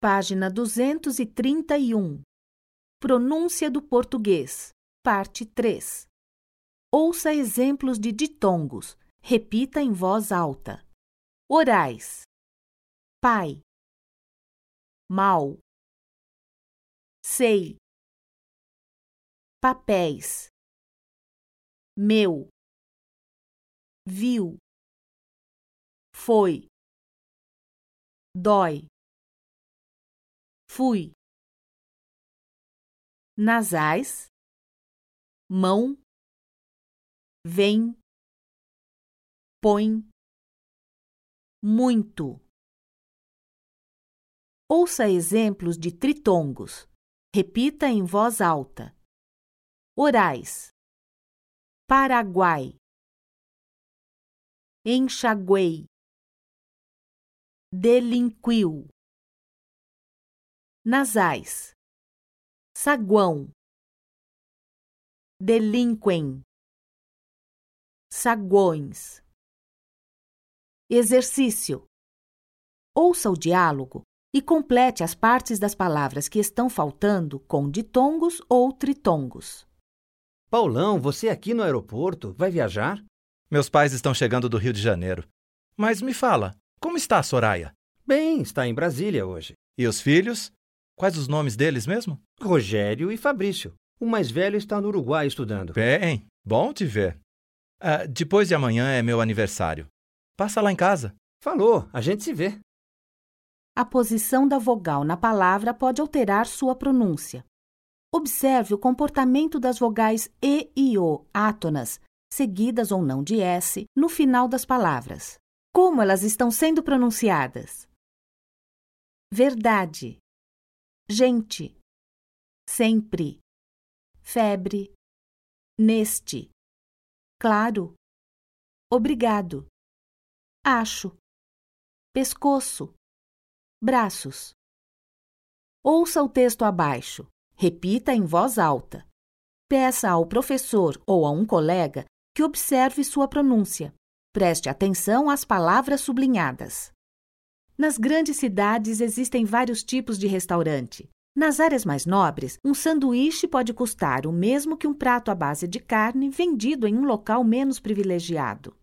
Página 231. Pronúncia do português. Parte 3. Ouça exemplos de ditongos. Repita em voz alta. Orais. Pai. Mal. Sei. Papéis. Meu. Viu. Foi. Dói fui. Nasais, mão, vem, põe, muito. Ouça exemplos de tritongos. Repita em voz alta. Orais. Paraguai. Enxaguei. Delinquiu nasais, saguão, delinquem, saguões. Exercício: ouça o diálogo e complete as partes das palavras que estão faltando com ditongos ou tritongos. Paulão, você aqui no aeroporto vai viajar? Meus pais estão chegando do Rio de Janeiro. Mas me fala, como está a Soraya? Bem, está em Brasília hoje. E os filhos? Quais os nomes deles mesmo? Rogério e Fabrício. O mais velho está no Uruguai estudando. Bem, bom te ver. Ah, depois de amanhã é meu aniversário. Passa lá em casa. Falou, a gente se vê. A posição da vogal na palavra pode alterar sua pronúncia. Observe o comportamento das vogais E e O átonas, seguidas ou não de S, no final das palavras. Como elas estão sendo pronunciadas? Verdade gente, sempre, febre, neste, claro, obrigado, acho, pescoço, braços. Ouça o texto abaixo, repita em voz alta. Peça ao professor ou a um colega que observe sua pronúncia. Preste atenção às palavras sublinhadas. Nas grandes cidades existem vários tipos de restaurante. Nas áreas mais nobres, um sanduíche pode custar o mesmo que um prato à base de carne vendido em um local menos privilegiado.